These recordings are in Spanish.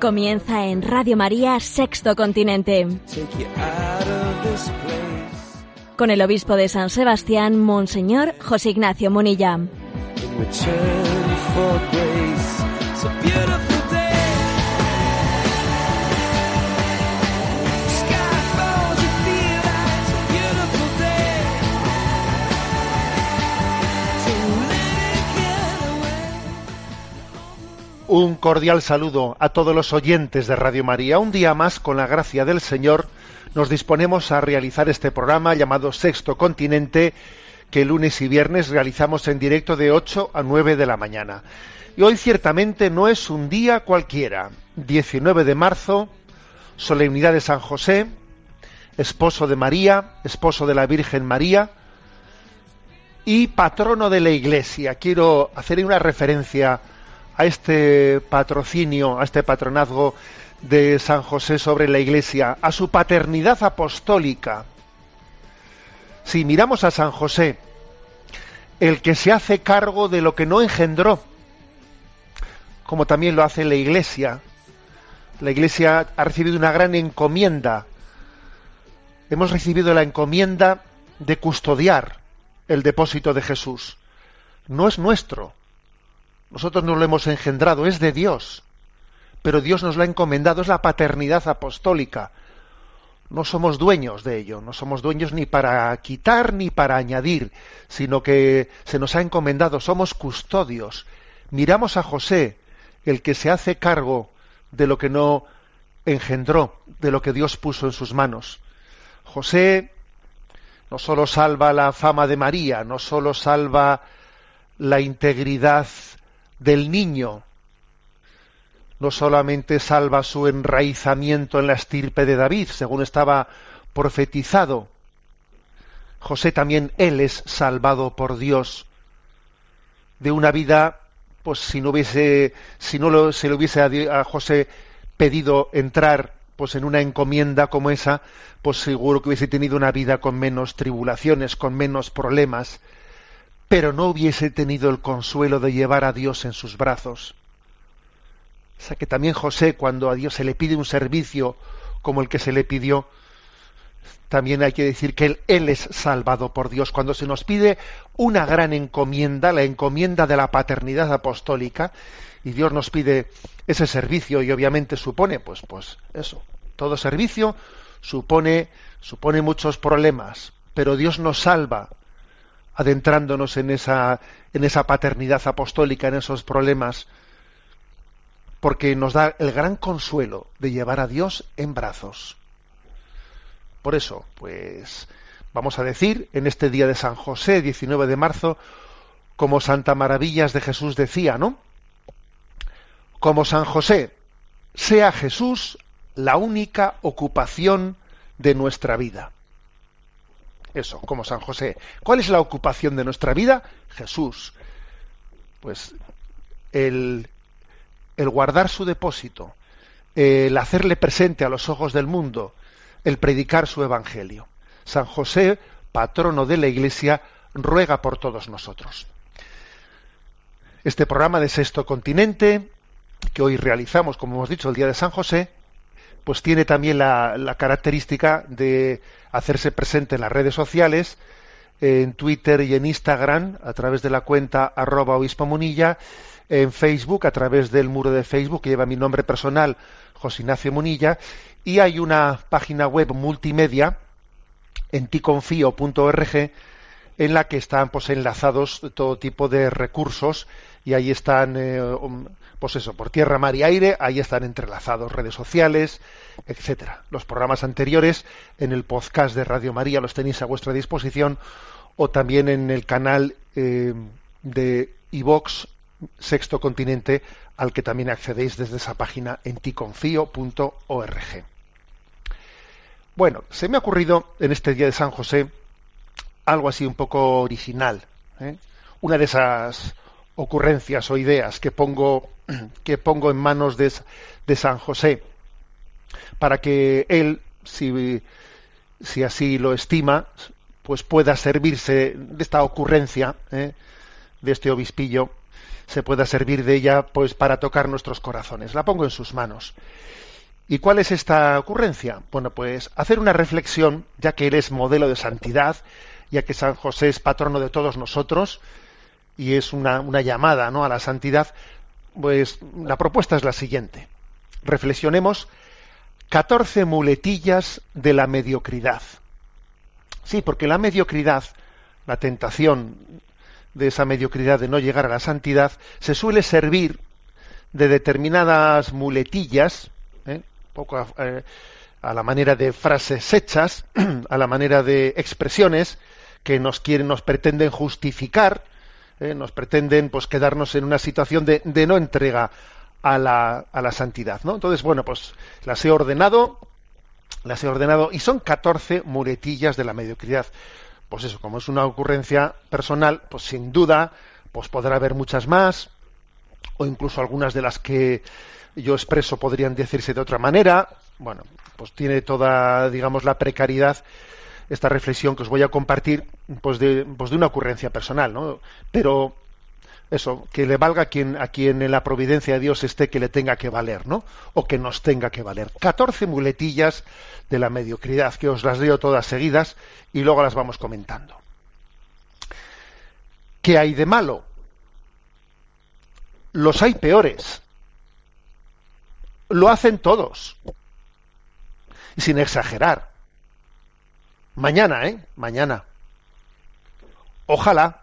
Comienza en Radio María Sexto Continente, con el obispo de San Sebastián, Monseñor José Ignacio Munilla. Un cordial saludo a todos los oyentes de Radio María. Un día más, con la gracia del Señor, nos disponemos a realizar este programa llamado Sexto Continente, que lunes y viernes realizamos en directo de 8 a 9 de la mañana. Y hoy ciertamente no es un día cualquiera. 19 de marzo, solemnidad de San José, esposo de María, esposo de la Virgen María y patrono de la Iglesia. Quiero hacer una referencia a este patrocinio, a este patronazgo de San José sobre la Iglesia, a su paternidad apostólica. Si miramos a San José, el que se hace cargo de lo que no engendró, como también lo hace la Iglesia. La Iglesia ha recibido una gran encomienda. Hemos recibido la encomienda de custodiar el depósito de Jesús. No es nuestro. Nosotros no lo hemos engendrado, es de Dios. Pero Dios nos lo ha encomendado, es la paternidad apostólica. No somos dueños de ello, no somos dueños ni para quitar ni para añadir, sino que se nos ha encomendado, somos custodios. Miramos a José, el que se hace cargo de lo que no engendró, de lo que Dios puso en sus manos. José no solo salva la fama de María, no solo salva la integridad del niño, no solamente salva su enraizamiento en la estirpe de David, según estaba profetizado, José también él es salvado por Dios de una vida, pues si no hubiese, si no lo- se le hubiese a, a José pedido entrar pues en una encomienda como esa, pues seguro que hubiese tenido una vida con menos tribulaciones, con menos problemas, pero no hubiese tenido el consuelo de llevar a Dios en sus brazos. O sea que también José, cuando a Dios se le pide un servicio como el que se le pidió, también hay que decir que él, es salvado por Dios. Cuando se nos pide una gran encomienda, la encomienda de la paternidad apostólica, y Dios nos pide ese servicio, y obviamente supone, pues, pues eso, todo servicio supone, supone muchos problemas, pero Dios nos salva adentrándonos en esa, en esa paternidad apostólica, en esos problemas, porque nos da el gran consuelo de llevar a Dios en brazos. Por eso, pues vamos a decir en este día de San José, 19 de marzo, como Santa Maravillas de Jesús decía, ¿no? Como San José, sea Jesús la única ocupación de nuestra vida. Eso, como San José. ¿Cuál es la ocupación de nuestra vida? Jesús. Pues el, el guardar su depósito, el hacerle presente a los ojos del mundo, el predicar su evangelio. San José, patrono de la Iglesia, ruega por todos nosotros. Este programa de Sexto Continente, que hoy realizamos, como hemos dicho, el Día de San José, pues tiene también la, característica de hacerse presente en las redes sociales, en Twitter y en Instagram, a través de la cuenta arroba obispo Munilla, en Facebook, a través del muro de Facebook que lleva mi nombre personal, José Ignacio Munilla, y hay una página web multimedia en ticonfío.org en la que están pues enlazados todo tipo de recursos y ahí están eh, um, pues eso por tierra mar y aire ahí están entrelazados redes sociales etcétera los programas anteriores en el podcast de Radio María los tenéis a vuestra disposición o también en el canal eh, de iVox Sexto Continente, al que también accedéis desde esa página en ticonfío.org. Bueno, se me ha ocurrido en este día de San José algo así un poco original. ¿eh? Una de esas ocurrencias o ideas que pongo, que pongo en manos de, de San José para que él, si, si, así lo estima, pues pueda servirse de esta ocurrencia, ¿eh? de este obispillo, se pueda servir de ella pues para tocar nuestros corazones. La pongo en sus manos. ¿Y cuál es esta ocurrencia? Bueno, pues hacer una reflexión, ya que él es modelo de santidad, ya que San José es patrono de todos nosotros y es una, llamada ¿no? a la santidad, pues la propuesta es la siguiente. Reflexionemos 14 muletillas de la mediocridad. Sí, porque la mediocridad, la tentación de esa mediocridad de no llegar a la santidad, se suele servir de determinadas muletillas, ¿eh? poco eh, a, la manera de frases hechas, a la manera de expresiones que nos quieren, nos pretenden justificar, ¿eh? nos pretenden pues quedarnos en una situación de, de no entrega a la, a la santidad, ¿no? Entonces, bueno, pues las he ordenado, las he ordenado y son 14 muletillas de la mediocridad. Pues eso, como es una ocurrencia personal, pues sin duda, pues podrá haber muchas más, o incluso algunas de las que yo expreso podrían decirse de otra manera. Bueno, pues tiene toda, digamos, la precariedad esta reflexión que os voy a compartir, pues de, pues de una ocurrencia personal, ¿no? Pero eso, que le valga a quien, a en la providencia de Dios esté que le tenga que valer, ¿no? O que nos tenga que valer. 14 muletillas de la mediocridad, que os las leo todas seguidas y luego las vamos comentando. ¿Qué hay de malo? Los hay peores. Lo hacen todos. Sin exagerar. Mañana, ¿eh? Mañana. Ojalá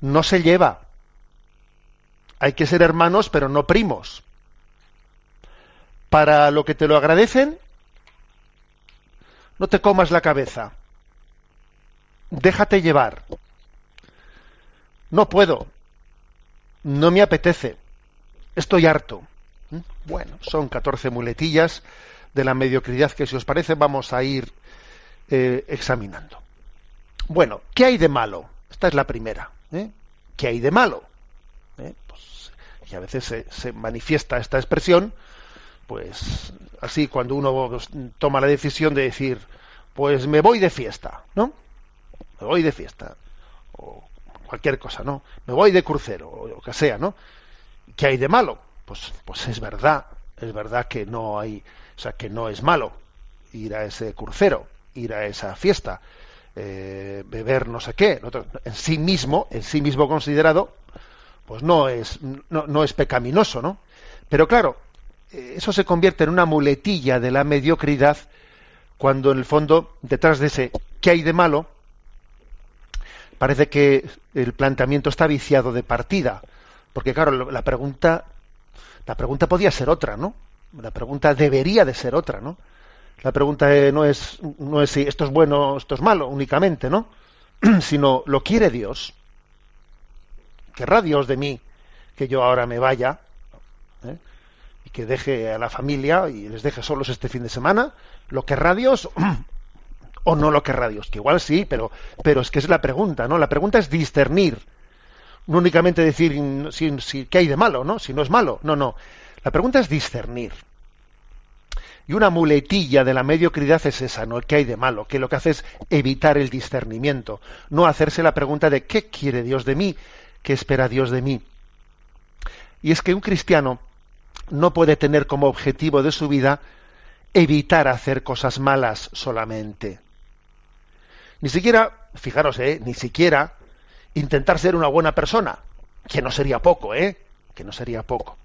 no se lleva. Hay que ser hermanos, pero no primos. Para lo que te lo agradecen, no te comas la cabeza. Déjate llevar. No puedo. No me apetece. Estoy harto. ¿Mm? Bueno, son 14 muletillas de la mediocridad que si os parece vamos a ir eh, examinando. Bueno, ¿qué hay de malo? Esta es la primera. ¿eh? ¿Qué hay de malo? ¿Eh? Pues, y a veces se, manifiesta esta expresión, pues así cuando uno pues, toma la decisión de decir, pues me voy de fiesta, ¿no? Me voy de fiesta, o cualquier cosa, ¿no? Me voy de crucero, o lo que sea, ¿no? ¿Qué hay de malo? Pues, pues es verdad, es verdad que no hay, o sea, que no es malo ir a ese crucero, ir a esa fiesta, eh, beber no sé qué, en sí mismo, en sí mismo considerado, pues no es, no, no es pecaminoso, ¿no? Pero claro, eh, eso se convierte en una muletilla de la mediocridad cuando en el fondo, detrás de ese ¿qué hay de malo? parece que el planteamiento está viciado de partida. Porque claro, la pregunta, la pregunta podía ser otra, ¿no? La pregunta debería de ser otra, ¿no? La pregunta no es, no es si esto es bueno o esto es malo únicamente, ¿no? sino lo quiere Dios. Querrá Dios de mí que yo ahora me vaya ¿eh? y que deje a la familia y les deje solos este fin de semana. ¿Lo querrá Dios o no lo querrá Dios? Que igual sí, pero, pero es que es la pregunta, ¿no? La pregunta es discernir. No únicamente decir si, si, qué hay de malo, ¿no? Si no es malo. No, no. La pregunta es discernir. Y una muletilla de la mediocridad es esa, ¿no? ¿Qué hay de malo? Que lo que hace es evitar el discernimiento, no hacerse la pregunta de ¿qué quiere Dios de mí? ¿Qué espera Dios de mí? Y es que un cristiano no puede tener como objetivo de su vida evitar hacer cosas malas solamente. Ni siquiera, fijaros, ¿eh? ni siquiera intentar ser una buena persona, que no sería poco, ¿eh? Que no sería poco.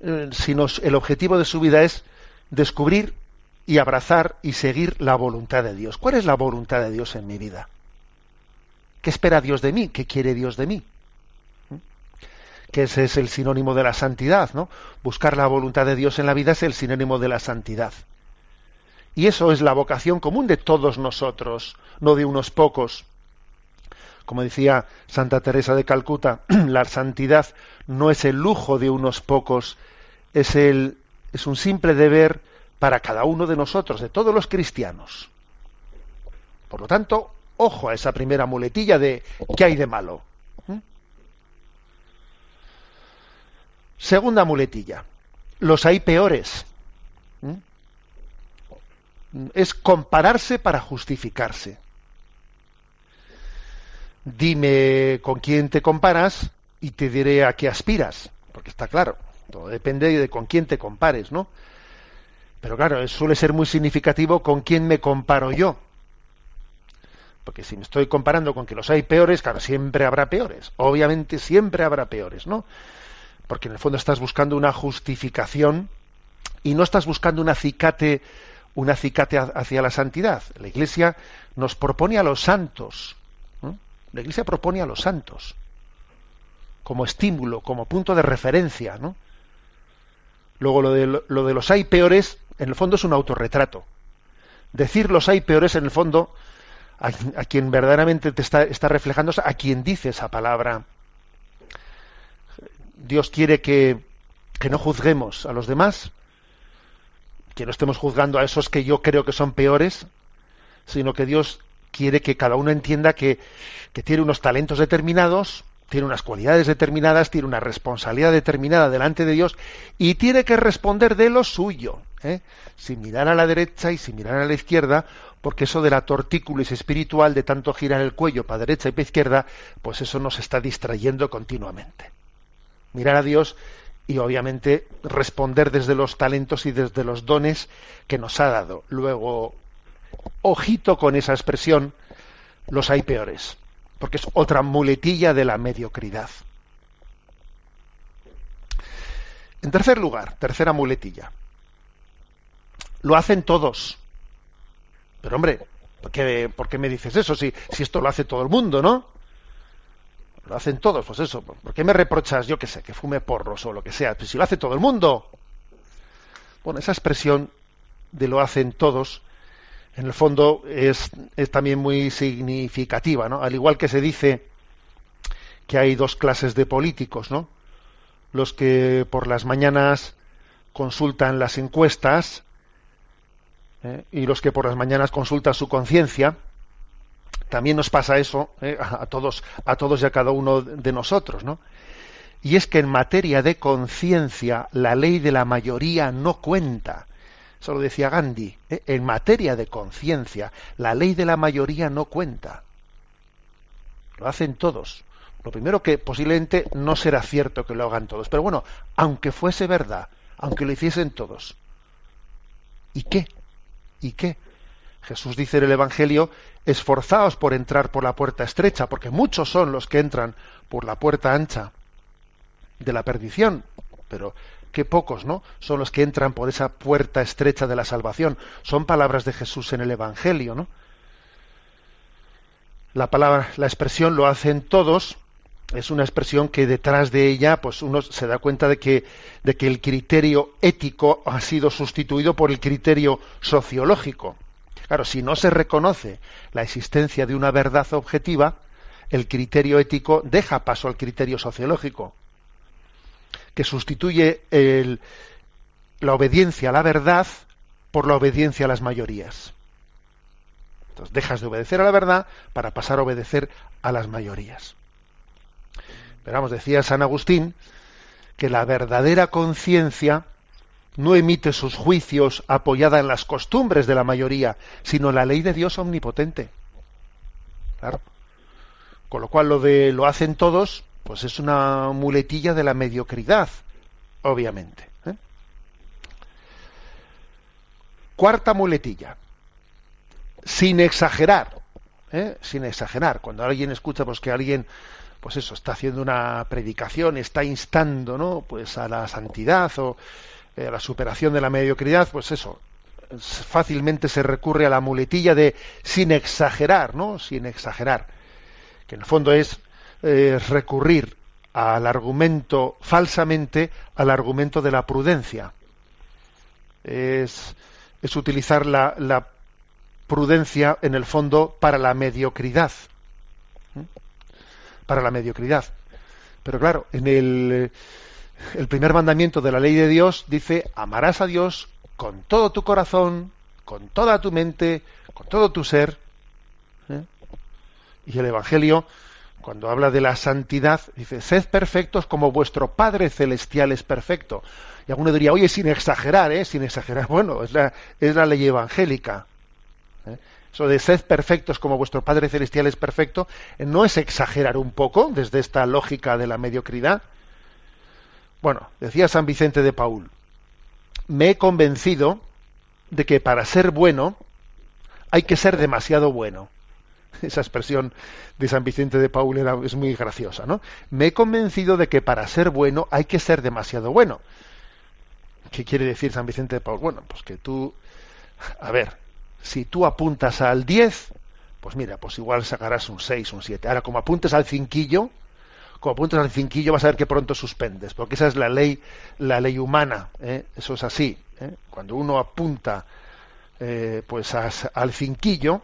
Eh, sino el objetivo de su vida es descubrir y abrazar y seguir la voluntad de Dios. ¿Cuál es la voluntad de Dios en mi vida? ¿Qué espera Dios de mí? ¿Qué quiere Dios de mí? ¿Mm? Que ese es el sinónimo de la santidad, ¿no? Buscar la voluntad de Dios en la vida es el sinónimo de la santidad. Y eso es la vocación común de todos nosotros, no de unos pocos. Como decía Santa Teresa de Calcuta, la santidad no es el lujo de unos pocos, es, un simple deber para cada uno de nosotros, de todos los cristianos. Por lo tanto, ojo a esa primera muletilla de ¿qué hay de malo? ¿Mm? Segunda muletilla, los hay peores. ¿Mm? Es compararse para justificarse. Dime con quién te comparas y te diré a qué aspiras, porque está claro, todo depende de con quién te compares, ¿no? Pero claro, suele ser muy significativo con quién me comparo yo. Porque si me estoy comparando con que los hay peores, claro, siempre habrá peores. Obviamente siempre habrá peores, ¿no? Porque en el fondo estás buscando una justificación y no estás buscando un acicate, un acicate hacia la santidad. La Iglesia nos propone a los santos. La Iglesia propone a los santos como estímulo, como punto de referencia, ¿no? Luego lo de, lo de los hay peores, en el fondo es un autorretrato. Decir los hay peores, en el fondo, a, quien verdaderamente te está, está reflejando, a quien dice esa palabra. Dios quiere que, que no juzguemos a los demás, que no estemos juzgando a esos que yo creo que son peores, sino que Dios quiere que cada uno entienda que, que, tiene unos talentos determinados, tiene unas cualidades determinadas, tiene una responsabilidad determinada delante de Dios y tiene que responder de lo suyo, ¿eh? sin mirar a la derecha y sin mirar a la izquierda, porque eso de la tortícolis espiritual, de tanto girar el cuello para derecha y para izquierda, pues eso nos está distrayendo continuamente. Mirar a Dios y obviamente responder desde los talentos y desde los dones que nos ha dado. Luego, ojito con esa expresión, los hay peores, porque es otra muletilla de la mediocridad. En tercer lugar, tercera muletilla, lo hacen todos. Pero hombre, ¿por qué, me dices eso si, esto lo hace todo el mundo, no? Lo hacen todos, pues eso. ¿Por qué me reprochas, yo qué sé, que fume porros o lo que sea? Pues si lo hace todo el mundo. Bueno, esa expresión de lo hacen todos, en el fondo es, es también muy significativa, ¿no? Al igual que se dice que hay dos clases de políticos, ¿no? Los que por las mañanas consultan las encuestas ¿eh? y los que por las mañanas consultan su conciencia, también nos pasa eso ¿eh? a, todos, a todos y a cada uno de nosotros, ¿no? Y es que en materia de conciencia la ley de la mayoría no cuenta. Eso lo decía Gandhi. ¿eh? En materia de conciencia la ley de la mayoría no cuenta. Lo hacen todos. Lo primero que posiblemente no será cierto que lo hagan todos. Pero bueno, aunque fuese verdad, aunque lo hiciesen todos. ¿Y qué? ¿Y qué? Jesús dice en el Evangelio, esforzaos por entrar por la puerta estrecha, porque muchos son los que entran por la puerta ancha de la perdición, pero qué pocos, ¿no? Son los que entran por esa puerta estrecha de la salvación. Son palabras de Jesús en el Evangelio, ¿no? La palabra, la expresión lo hacen todos, es una expresión que detrás de ella pues uno se da cuenta de que, de que el criterio ético ha sido sustituido por el criterio sociológico. Claro, si no se reconoce la existencia de una verdad objetiva, el criterio ético deja paso al criterio sociológico, que sustituye la obediencia a la verdad por la obediencia a las mayorías. Entonces dejas de obedecer a la verdad para pasar a obedecer a las mayorías. Pero vamos, decía San Agustín que la verdadera conciencia no emite sus juicios apoyada en las costumbres de la mayoría, sino en la ley de Dios omnipotente. Claro. Con lo cual lo de lo hacen todos, pues es una muletilla de la mediocridad, obviamente. ¿eh? Cuarta muletilla. Sin exagerar. ¿eh? Sin exagerar. Cuando alguien escucha pues que alguien pues eso, está haciendo una predicación, está instando, ¿no? Pues a la santidad o eh, a la superación de la mediocridad, pues eso, fácilmente se recurre a la muletilla de sin exagerar, ¿no? Sin exagerar, que en el fondo es eh, recurrir al argumento falsamente al argumento de la prudencia. Es, es utilizar la, la, prudencia en el fondo para la mediocridad. para la mediocridad. Pero claro, en el, el primer mandamiento de la ley de Dios dice, amarás a Dios con todo tu corazón, con toda tu mente, con todo tu ser. ¿eh? Y el Evangelio, cuando habla de la santidad, dice, sed perfectos como vuestro Padre Celestial es perfecto. Y alguno diría, oye, sin exagerar, ¿eh? Sin exagerar. Bueno, es la, es la ley evangélica. ¿eh? Eso de sed perfectos como vuestro Padre Celestial es perfecto, no es exagerar un poco desde esta lógica de la mediocridad. Bueno, decía San Vicente de Paul, me he convencido de que para ser bueno hay que ser demasiado bueno. Esa expresión de San Vicente de Paul era, es muy graciosa, ¿no? Me he convencido de que para ser bueno hay que ser demasiado bueno. ¿Qué quiere decir San Vicente de Paul? Bueno, pues que tú, a ver, si tú apuntas al 10, pues mira, pues igual sacarás un 6, un 7. Ahora, como apuntes al cinquillo, como apuntes al cinquillo vas a ver que pronto suspendes, porque esa es la ley, la ley humana, ¿eh? eso es así. ¿eh? Cuando uno apunta eh, pues al cinquillo,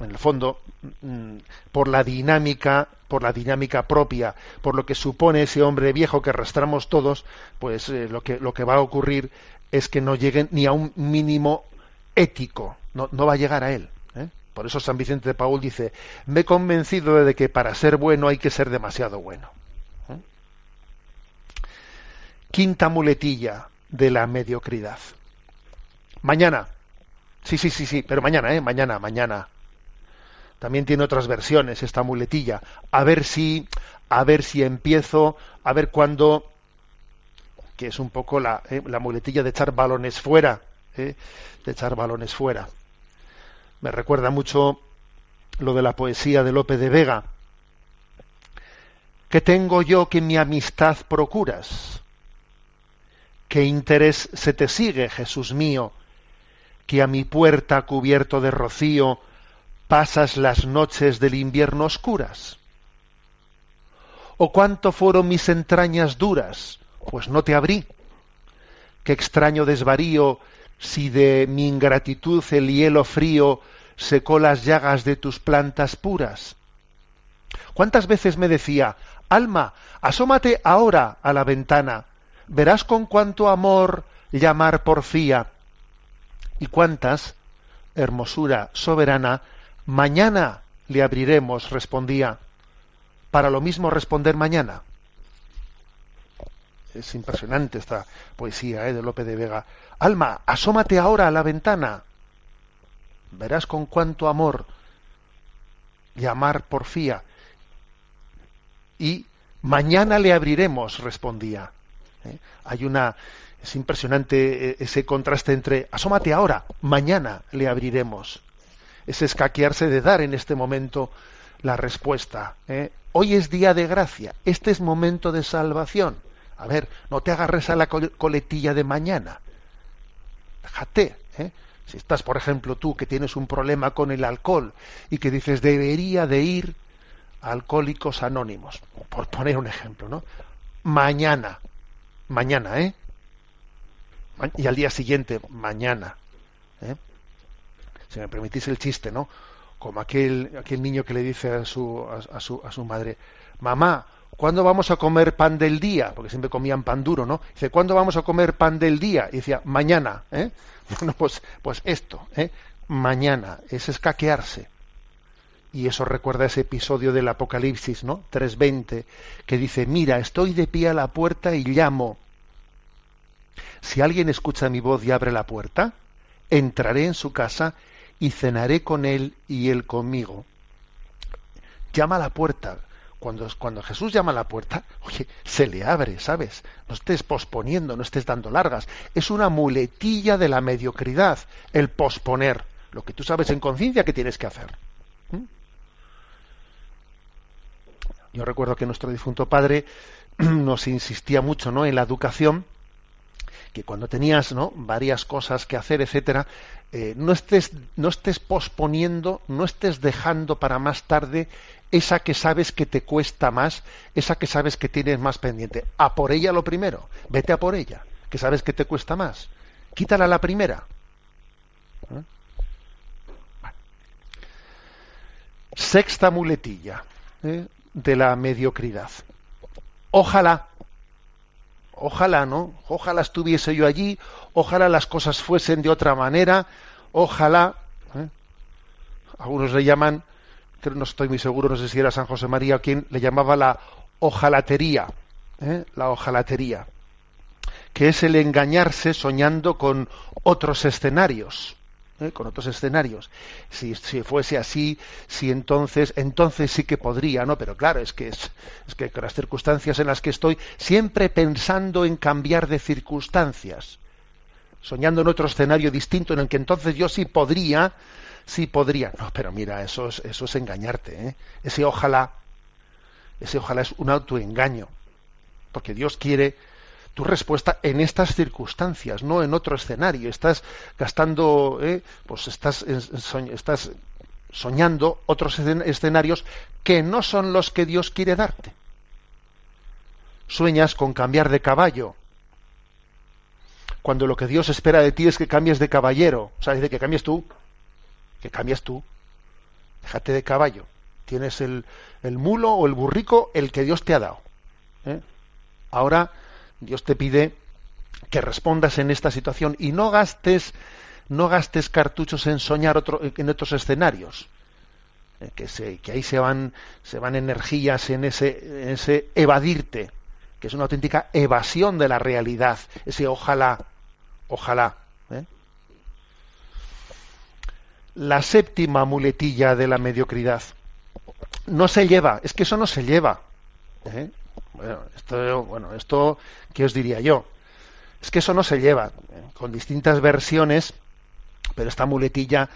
en el fondo, mm, por la dinámica, por la dinámica propia, por lo que supone ese hombre viejo que arrastramos todos, pues lo que lo que va a ocurrir es que no lleguen ni a un mínimo ético, no, no va a llegar a él. ¿eh? Por eso San Vicente de Paul dice, me he convencido de que para ser bueno hay que ser demasiado bueno. ¿eh? Quinta muletilla de la mediocridad. Mañana. Sí, sí, sí, sí, pero mañana, ¿eh? Mañana, mañana. También tiene otras versiones esta muletilla. A ver si, a ver si empiezo, a ver cuándo, que es un poco la, ¿eh? la muletilla de echar balones fuera, ¿eh? de echar balones fuera. Me recuerda mucho lo de la poesía de Lope de Vega. ¿Qué tengo yo que mi amistad procuras? ¿Qué interés se te sigue, Jesús mío, que a mi puerta cubierto de rocío pasas las noches del invierno oscuras? ¿O cuánto fueron mis entrañas duras? Pues no te abrí. Qué extraño desvarío si de mi ingratitud el hielo frío secó las llagas de tus plantas puras? ¿Cuántas veces me decía, Alma, asómate ahora a la ventana, verás con cuánto amor llamar porfía? ¿Y cuántas, hermosura soberana, mañana le abriremos? respondía. Para lo mismo responder mañana. Es impresionante esta poesía ¿eh? de Lope de Vega. Alma, asómate ahora a la ventana. Verás con cuánto amor llamar porfía. Y mañana le abriremos, respondía. ¿Eh? Hay una. Es impresionante eh, ese contraste entre asómate ahora, mañana le abriremos. Es escaquearse de dar en este momento la respuesta. ¿eh? Hoy es día de gracia, este es momento de salvación. A ver, no te agarres a la coletilla de mañana déjate. ¿eh? Si estás, por ejemplo, tú que tienes un problema con el alcohol y que dices debería de ir a Alcohólicos Anónimos, por poner un ejemplo, ¿no? Mañana, mañana, ¿eh? Y al día siguiente, mañana. Si me permitís el chiste, ¿no? Como aquel, aquel niño que le dice a su, a su, a su madre, mamá, ¿cuándo vamos a comer pan del día? Porque siempre comían pan duro, ¿no? Dice, ¿cuándo vamos a comer pan del día? Y decía, mañana, ¿eh? Bueno, pues, pues esto, ¿eh? Mañana, es escaquearse. Y eso recuerda ese episodio del Apocalipsis, ¿no? 3.20, que dice, mira, estoy de pie a la puerta y llamo. Si alguien escucha mi voz y abre la puerta, entraré en su casa y cenaré con él y él conmigo. Llama a la puerta, cuando, cuando Jesús llama a la puerta, oye, se le abre, ¿sabes? No estés posponiendo, no estés dando largas. Es una muletilla de la mediocridad el posponer lo que tú sabes en conciencia que tienes que hacer. ¿Mm? Yo recuerdo que nuestro difunto padre nos insistía mucho ¿no? en la educación, que cuando tenías ¿no? varias cosas que hacer, etcétera, eh, no, estés, no estés posponiendo, no estés dejando para más tarde esa que sabes que te cuesta más, esa que sabes que tienes más pendiente. A por ella lo primero, vete a por ella, que sabes que te cuesta más. Quítala la primera. ¿Eh? Sexta muletilla. ¿eh? de la mediocridad. Ojalá, ojalá, ¿no? Ojalá estuviese yo allí, ojalá las cosas fuesen de otra manera, ojalá. ¿eh? Algunos le llaman, no estoy muy seguro, no sé si era San José María quien le llamaba la ojalatería, ¿eh? la ojalatería, que es el engañarse soñando con otros escenarios. ¿Eh? con otros escenarios. Si, fuese así, si entonces, entonces sí que podría, ¿no? Pero claro, es que es, es que con las circunstancias en las que estoy, siempre pensando en cambiar de circunstancias, soñando en otro escenario distinto en el que entonces yo sí podría, sí podría. No, pero mira, eso es, eso es engañarte, ¿eh? Ese ojalá, ese ojalá es un autoengaño, porque Dios quiere tu respuesta en estas circunstancias, no en otro escenario. Estás gastando, ¿eh? pues estás, estás soñando otros escenarios que no son los que Dios quiere darte. Sueñas con cambiar de caballo, cuando lo que Dios espera de ti es que cambies de caballero, o sea, dice que cambies tú, que cambies tú, déjate de caballo, tienes el, el mulo o el burrico, el que Dios te ha dado. ¿eh? Ahora Dios te pide que respondas en esta situación y no gastes, no gastes cartuchos en soñar otro, en otros escenarios. Eh, que, que ahí se van, se van energías en ese, en ese evadirte, que es una auténtica evasión de la realidad, ese ojalá, ojalá. ¿eh? La séptima muletilla de la mediocridad. No se lleva, es que eso no se lleva. ¿eh? Bueno, esto, bueno, esto, ¿qué os diría yo? Es que eso no se lleva, eh, con distintas versiones, pero esta muletilla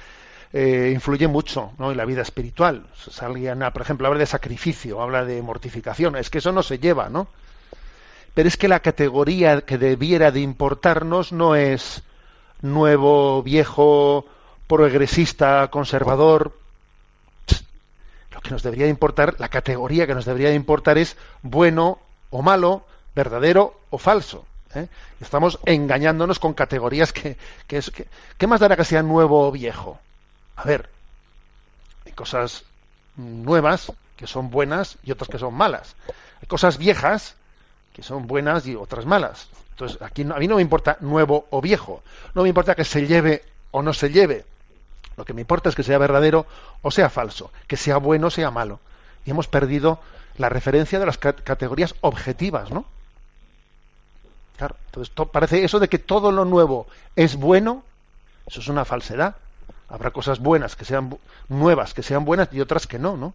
eh, influye mucho ¿no? en la vida espiritual. Salían, por ejemplo, habla de sacrificio, habla de mortificación, es que eso no se lleva, ¿no? Pero es que la categoría que debiera de importarnos no es nuevo, viejo, progresista, conservador, que nos debería importar, la categoría que nos debería importar es bueno o malo, verdadero o falso. ¿eh? Estamos engañándonos con categorías que, es que, ¿qué más dará que sea nuevo o viejo? A ver, hay cosas nuevas que son buenas y otras que son malas. Hay cosas viejas que son buenas y otras malas. Entonces, aquí a mí no me importa nuevo o viejo. No me importa que se lleve o no se lleve. Lo que me importa es que sea verdadero o sea falso, que sea bueno o sea malo. Y hemos perdido la referencia de las categorías objetivas, ¿no? Claro, entonces parece eso de que todo lo nuevo es bueno, eso es una falsedad. Habrá cosas buenas que sean nuevas, que sean buenas y otras que no, ¿no?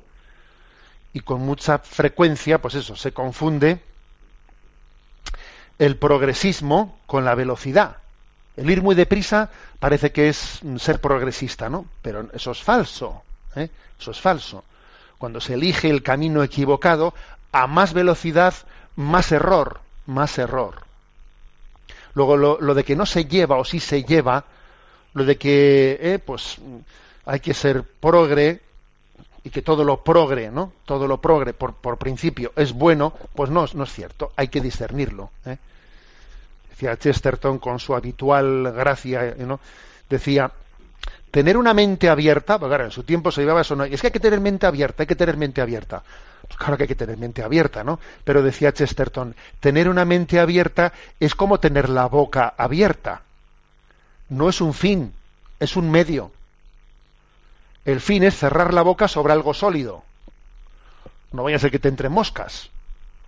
Y con mucha frecuencia, pues eso, se confunde el progresismo con la velocidad. El ir muy deprisa parece que es ser progresista, ¿no? Pero eso es falso. ¿eh? Eso es falso. Cuando se elige el camino equivocado, a más velocidad, más error, más error. Luego lo, de que no se lleva o sí se lleva, lo de que eh, pues hay que ser progre y que todo lo progre, ¿no? Todo lo progre por, por principio es bueno, pues no, no es cierto. Hay que discernirlo. ¿eh? Decía Chesterton con su habitual gracia, ¿no? decía, tener una mente abierta, porque claro, en su tiempo se llevaba eso, no, es que hay que tener mente abierta, hay que tener mente abierta. Pues claro que hay que tener mente abierta, ¿no? Pero decía Chesterton, tener una mente abierta es como tener la boca abierta. No es un fin, es un medio. El fin es cerrar la boca sobre algo sólido. No vaya a ser que te entre moscas.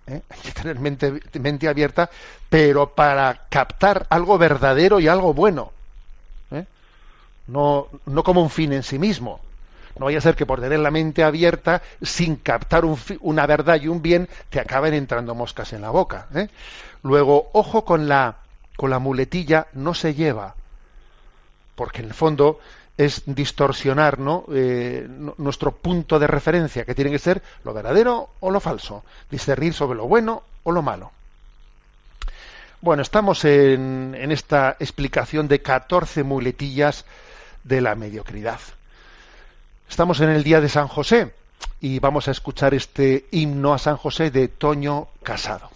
¿Eh? Hay que tener mente, mente, abierta, pero para captar algo verdadero y algo bueno. ¿eh? No, no como un fin en sí mismo. No vaya a ser que por tener la mente abierta, sin captar una verdad y un bien, te acaben entrando moscas en la boca. ¿eh? Luego, ojo con la, con la muletilla, no se lleva. Porque en el fondo es distorsionar eh, nuestro punto de referencia, que tiene que ser lo verdadero o lo falso, discernir sobre lo bueno o lo malo. Bueno, estamos en, en esta explicación de 14 muletillas de la mediocridad. Estamos en el día de San José y vamos a escuchar este himno a San José de Toño Casado.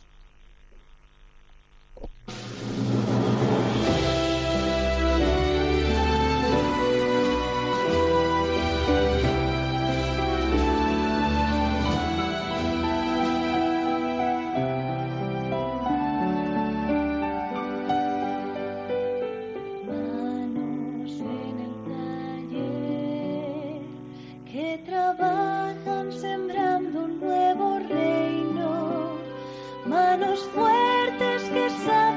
fuertes que saben.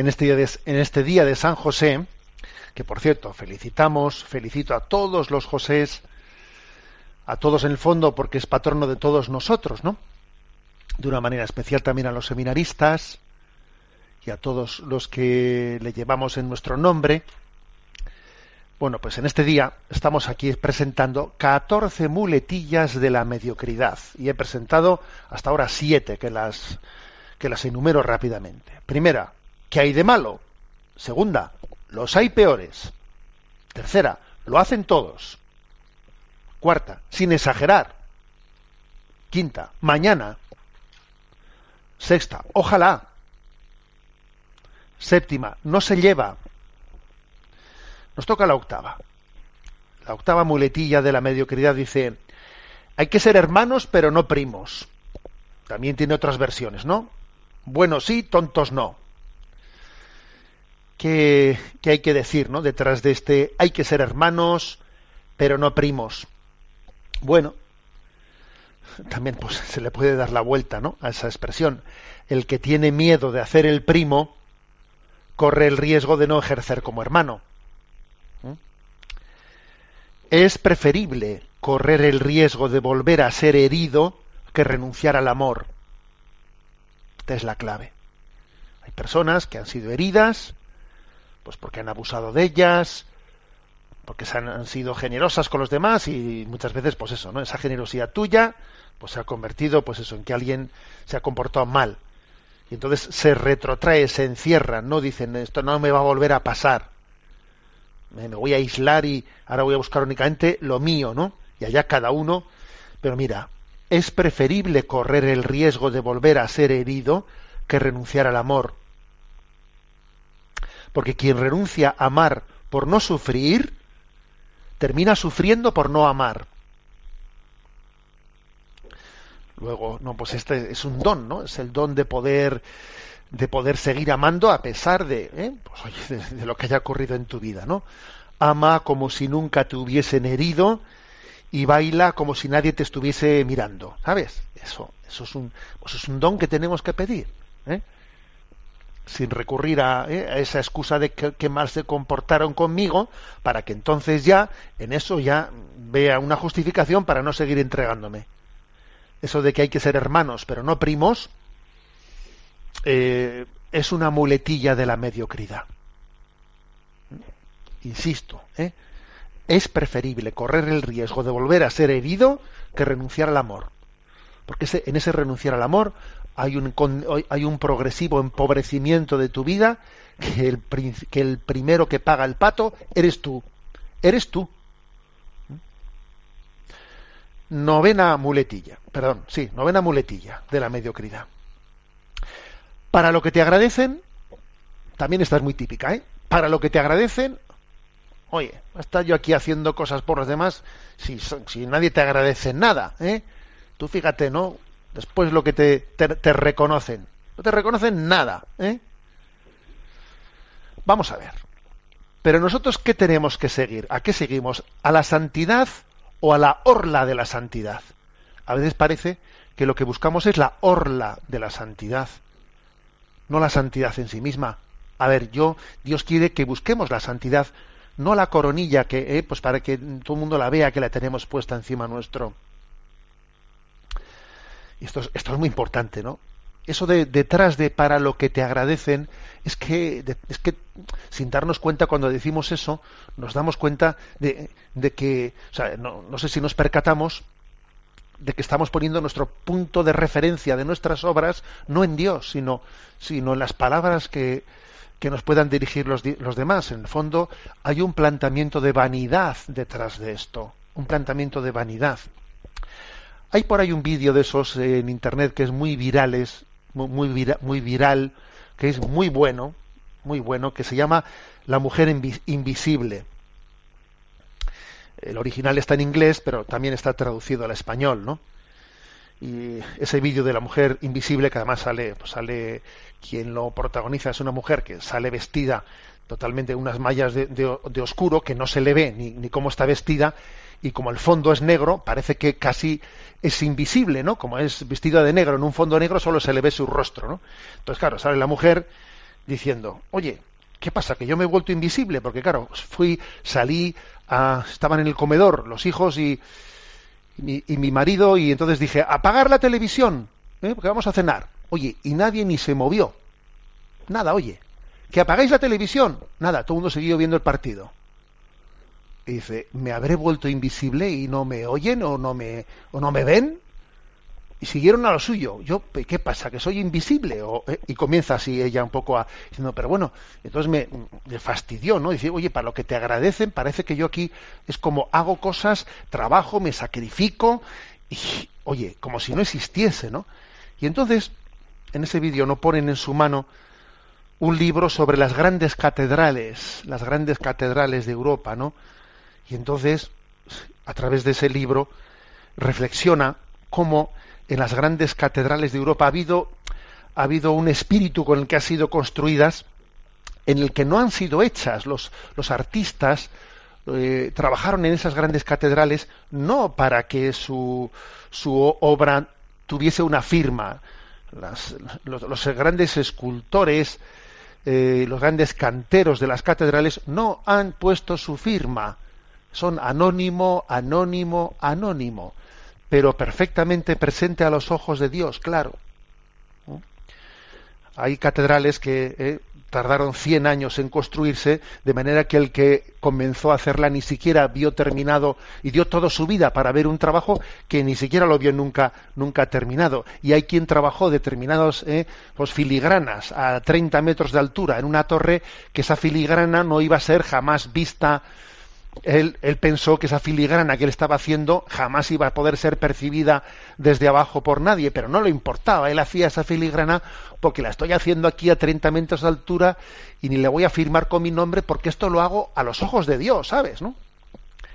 En este día de, en este día de San José, que por cierto, felicitamos, felicito a todos los Josés, a todos en el fondo, porque es patrono de todos nosotros, ¿no? De una manera especial también a los seminaristas y a todos los que le llevamos en nuestro nombre. Bueno, pues en este día estamos aquí presentando 14 muletillas de la mediocridad y he presentado hasta ahora siete que las que las enumero rápidamente. Primera, ¿Qué hay de malo? Segunda, los hay peores. Tercera, lo hacen todos. Cuarta, sin exagerar. Quinta, mañana. Sexta, ojalá. Séptima, no se lleva. Nos toca la octava. La octava muletilla de la mediocridad dice, hay que ser hermanos pero no primos. También tiene otras versiones, ¿no? Buenos sí, tontos no. ¿Qué, hay que decir ¿no? detrás de este hay que ser hermanos, pero no primos? Bueno, también pues, se le puede dar la vuelta ¿no? a esa expresión. El que tiene miedo de hacer el primo corre el riesgo de no ejercer como hermano. ¿Mm? Es preferible correr el riesgo de volver a ser herido que renunciar al amor. Esta es la clave. Hay personas que han sido heridas pues porque han abusado de ellas, porque se han, sido generosas con los demás y muchas veces, pues eso, ¿no? Esa generosidad tuya, pues se ha convertido, pues eso, en que alguien se ha comportado mal. Y entonces se retrotrae, se encierra, no dicen, esto no me va a volver a pasar. Me voy a aislar y ahora voy a buscar únicamente lo mío, ¿no? Y allá cada uno. Pero mira, es preferible correr el riesgo de volver a ser herido que renunciar al amor porque quien renuncia a amar por no sufrir, termina sufriendo por no amar. Luego, no, pues este es un don, ¿no? Es el don de poder de poder seguir amando a pesar de, ¿eh? pues, oye, de, lo que haya ocurrido en tu vida, ¿no? Ama como si nunca te hubiesen herido y baila como si nadie te estuviese mirando, ¿sabes? Eso, eso es un, pues es un don que tenemos que pedir, ¿eh? Sin recurrir a, ¿eh? a, esa excusa de que, mal se comportaron conmigo, para que entonces ya en eso ya vea una justificación para no seguir entregándome. Eso de que hay que ser hermanos, pero no primos, eh, es una muletilla de la mediocridad. Insisto, ¿eh? es preferible correr el riesgo de volver a ser herido que renunciar al amor. Porque en ese renunciar al amor hay un, progresivo empobrecimiento de tu vida que el, que el primero que paga el pato eres tú. Eres tú. Novena muletilla, perdón, sí, novena muletilla de la mediocridad. Para lo que te agradecen, también esta es muy típica, ¿eh? Para lo que te agradecen, oye, estar yo aquí haciendo cosas por los demás si, si nadie te agradece nada, ¿eh? Tú fíjate, ¿no? Después lo que te, te, reconocen. No te reconocen nada, ¿eh? Vamos a ver. Pero nosotros, ¿qué tenemos que seguir? ¿A qué seguimos? ¿A la santidad o a la orla de la santidad? A veces parece que lo que buscamos es la orla de la santidad, no la santidad en sí misma. A ver, yo, Dios quiere que busquemos la santidad, no la coronilla que, eh, pues para que todo el mundo la vea que la tenemos puesta encima nuestro. Esto es, esto es muy importante, ¿no? Eso de detrás de para lo que te agradecen, es que, es que sin darnos cuenta cuando decimos eso, nos damos cuenta de, de que, o sea, no, no sé si nos percatamos de que estamos poniendo nuestro punto de referencia de nuestras obras no en Dios, sino, sino en las palabras que, que nos puedan dirigir los, los, demás. En el fondo hay un planteamiento de vanidad detrás de esto, un planteamiento de vanidad. Hay por ahí un vídeo de esos en internet que es muy virales, muy, muy, vira, muy viral, que es muy bueno, muy bueno, que se llama La mujer invisible. El original está en inglés, pero también está traducido al español, ¿no? Y ese vídeo de la mujer invisible, que además sale, pues sale quien lo protagoniza, es una mujer que sale vestida totalmente en unas mallas de, de, de oscuro, que no se le ve ni, ni cómo está vestida, y como el fondo es negro, parece que casi es invisible, ¿no? Como es vestida de negro en un fondo negro, solo se le ve su rostro, ¿no? Entonces, claro, sale la mujer diciendo, oye, ¿qué pasa? Que yo me he vuelto invisible, porque claro, fui, salí, a, estaban en el comedor los hijos y, y, mi, marido, y entonces dije, apagar la televisión, ¿eh? porque vamos a cenar. Oye, y nadie ni se movió. Nada, oye. Que apagáis la televisión. Nada, todo el mundo siguió viendo el partido. Y dice, ¿me habré vuelto invisible y no me oyen o no me, o no me ven? Y siguieron a lo suyo. Yo, ¿qué pasa? ¿Que soy invisible? O, eh? Y comienza así ella un poco a diciendo, pero bueno, entonces me, fastidió, ¿no? Dice, oye, para lo que te agradecen, parece que yo aquí es como hago cosas, trabajo, me sacrifico, y oye, como si no existiese, ¿no? Y entonces, en ese vídeo no ponen en su mano un libro sobre las grandes catedrales, las grandes catedrales de Europa, ¿no? Y entonces, a través de ese libro, reflexiona cómo en las grandes catedrales de Europa ha habido, ha habido un espíritu con el que han sido construidas, en el que no han sido hechas. Los, artistas eh, trabajaron en esas grandes catedrales no para que su, su obra tuviese una firma. Los, grandes escultores, eh, los grandes canteros de las catedrales no han puesto su firma son anónimo, anónimo, anónimo, pero perfectamente presente a los ojos de Dios, claro. Hay catedrales que eh, tardaron 100 años en construirse, de manera que el que comenzó a hacerla ni siquiera vio terminado y dio toda su vida para ver un trabajo que ni siquiera lo vio nunca, nunca terminado. Y hay quien trabajó determinados eh, pues filigranas a 30 metros de altura en una torre que esa filigrana no iba a ser jamás vista él, pensó que esa filigrana que él estaba haciendo jamás iba a poder ser percibida desde abajo por nadie, pero no le importaba. Él hacía esa filigrana porque la estoy haciendo aquí a 30 metros de altura y ni le voy a firmar con mi nombre porque esto lo hago a los ojos de Dios, ¿sabes? ¿no?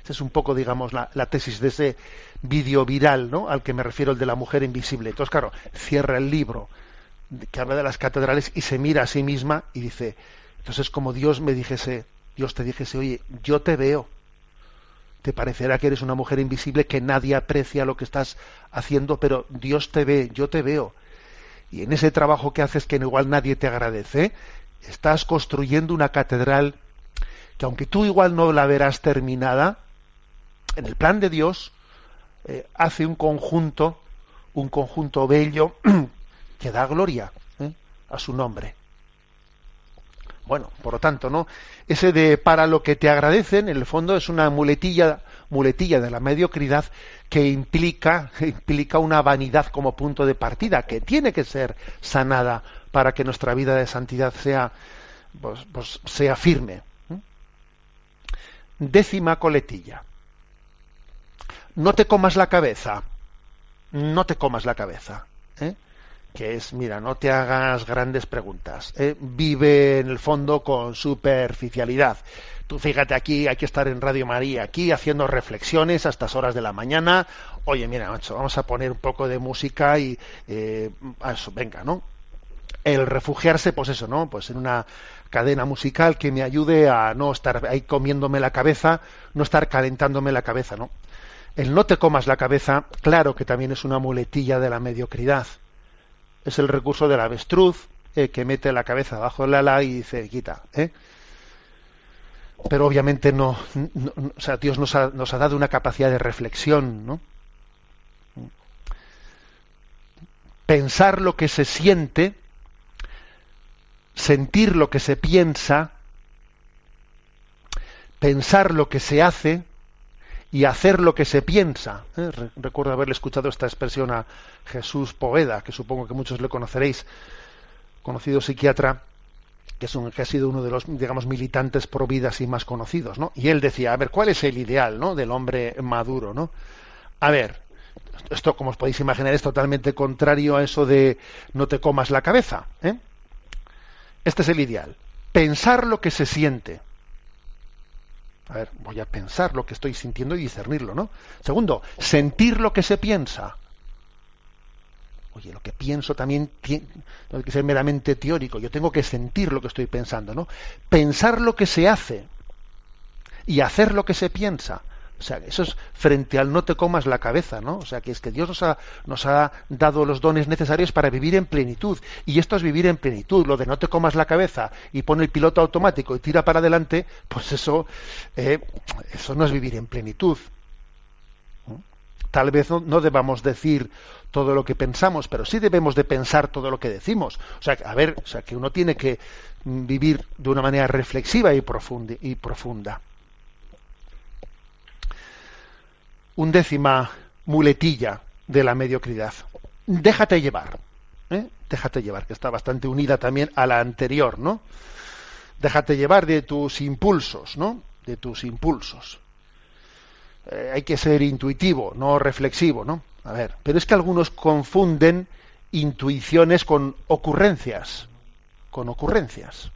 Esa es un poco, digamos, la, la tesis de ese vídeo viral, ¿no? Al que me refiero, el de la mujer invisible. Entonces, claro, cierra el libro que habla de las catedrales y se mira a sí misma y dice, entonces como Dios me dijese, Dios te dijese, oye, yo te veo. Te parecerá que eres una mujer invisible, que nadie aprecia lo que estás haciendo, pero Dios te ve, yo te veo. Y en ese trabajo que haces que igual nadie te agradece, estás construyendo una catedral que aunque tú igual no la verás terminada, en el plan de Dios eh, hace un conjunto, un conjunto bello que da gloria ¿eh? a su nombre. Bueno, por lo tanto, ¿no? Ese de para lo que te agradecen, en el fondo es una muletilla, muletilla de la mediocridad que implica, implica una vanidad como punto de partida, que tiene que ser sanada para que nuestra vida de santidad sea, pues, pues sea firme. Décima coletilla. No te comas la cabeza. No te comas la cabeza. Que es, mira, no te hagas grandes preguntas. ¿eh? Vive en el fondo con superficialidad. Tú fíjate aquí, hay que estar en Radio María, aquí haciendo reflexiones a estas horas de la mañana. Oye, mira, macho, vamos a poner un poco de música y eh, eso, venga, ¿no? El refugiarse, pues eso, ¿no? Pues en una cadena musical que me ayude a no estar ahí comiéndome la cabeza, no estar calentándome la cabeza, ¿no? El no te comas la cabeza, claro que también es una muletilla de la mediocridad. Es el recurso del avestruz eh, que mete la cabeza bajo el ala y dice, quita, ¿eh? Pero obviamente no, Dios nos ha, nos ha dado una capacidad de reflexión, ¿no? Pensar lo que se siente sentir lo que se piensa, pensar lo que se hace y hacer lo que se piensa. ¿eh? Recuerdo haberle escuchado esta expresión a Jesús Poveda, que supongo que muchos le conoceréis, conocido psiquiatra, que, es ha sido uno de los, digamos, militantes pro vidas y más conocidos, ¿no? Y él decía, a ver, ¿cuál es el ideal, ¿no? Del hombre maduro, ¿no? A ver, esto, como os podéis imaginar, es totalmente contrario a eso de no te comas la cabeza, ¿eh? Este es el ideal. Pensar lo que se siente. A ver, voy a pensar lo que estoy sintiendo y discernirlo, ¿no? Segundo, sentir lo que se piensa. Oye, lo que pienso también no hay que ser meramente teórico. Yo tengo que sentir lo que estoy pensando, ¿no? Pensar lo que se hace y hacer lo que se piensa. O sea, eso es frente al no te comas la cabeza, ¿no? O sea, que es que Dios nos ha, nos ha dado los dones necesarios para vivir en plenitud. Y esto es vivir en plenitud. Lo de no te comas la cabeza y pone el piloto automático y tira para adelante, pues eso, eh, eso no es vivir en plenitud. Tal vez no, debamos decir todo lo que pensamos, pero sí debemos de pensar todo lo que decimos. O sea, a ver, o sea, que uno tiene que vivir de una manera reflexiva y. Y profunda. Undécima muletilla de la mediocridad. Déjate llevar. ¿eh? Déjate llevar, que está bastante unida también a la anterior, ¿no? Déjate llevar de tus impulsos, ¿no? De tus impulsos. Eh, hay que ser intuitivo, no reflexivo, ¿no? A ver, pero es que algunos confunden intuiciones con ocurrencias, con ocurrencias.